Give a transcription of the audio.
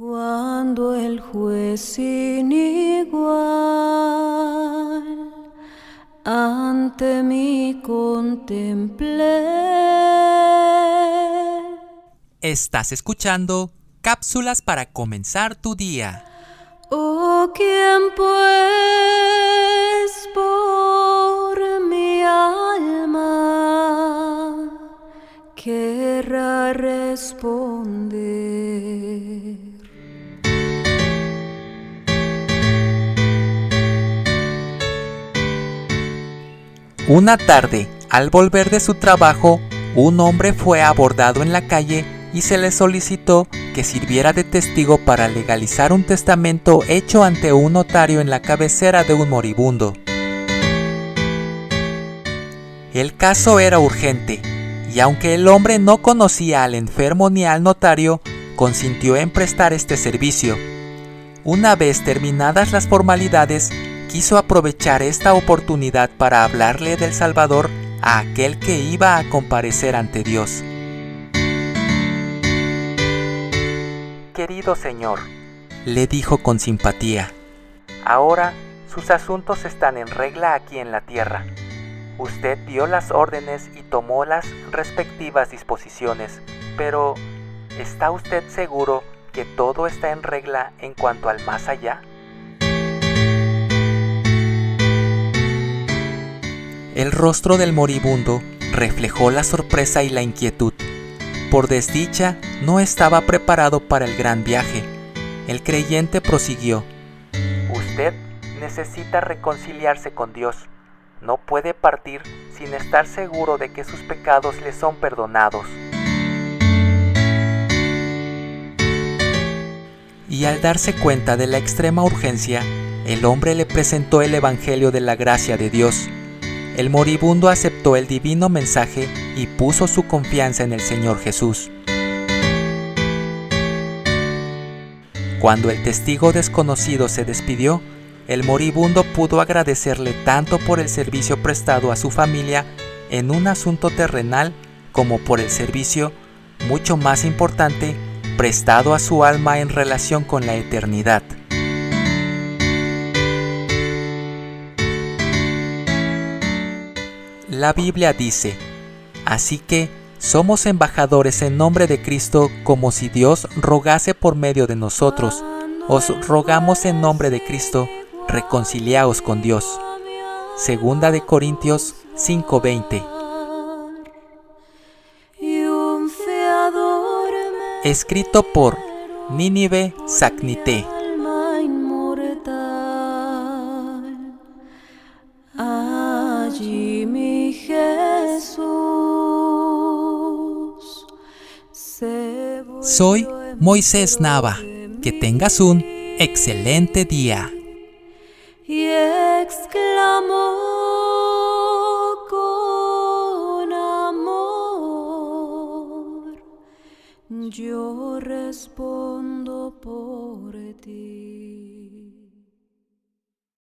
Cuando el juez sin igual ante mí contemplé. Estás escuchando cápsulas para comenzar tu día. Oh, ¿quién pues por mi alma querrá responder? Una tarde, al volver de su trabajo, un hombre fue abordado en la calle y se le solicitó que sirviera de testigo para legalizar un testamento hecho ante un notario en la cabecera de un moribundo. El caso era urgente, y aunque el hombre no conocía al enfermo ni al notario, consintió en prestar este servicio. Una vez terminadas las formalidades, quiso aprovechar esta oportunidad para hablarle del Salvador a aquel que iba a comparecer ante Dios. Querido Señor, le dijo con simpatía, ahora sus asuntos están en regla aquí en la tierra. Usted dio las órdenes y tomó las respectivas disposiciones, pero ¿está usted seguro que todo está en regla en cuanto al más allá? El rostro del moribundo reflejó la sorpresa y la inquietud. Por desdicha, no estaba preparado para el gran viaje. El creyente prosiguió. Usted necesita reconciliarse con Dios. No puede partir sin estar seguro de que sus pecados le son perdonados. Y al darse cuenta de la extrema urgencia, el hombre le presentó el Evangelio de la gracia de Dios el moribundo aceptó el divino mensaje y puso su confianza en el Señor Jesús. Cuando el testigo desconocido se despidió, el moribundo pudo agradecerle tanto por el servicio prestado a su familia en un asunto terrenal como por el servicio, mucho más importante, prestado a su alma en relación con la eternidad. La Biblia dice, así que somos embajadores en nombre de Cristo como si Dios rogase por medio de nosotros. Os rogamos en nombre de Cristo, reconciliaos con Dios. Segunda de Corintios 5:20. Escrito por Nínive Sacnité. Soy Moisés Nava. Que tengas un excelente día. Y exclamó con amor, yo respondo por ti.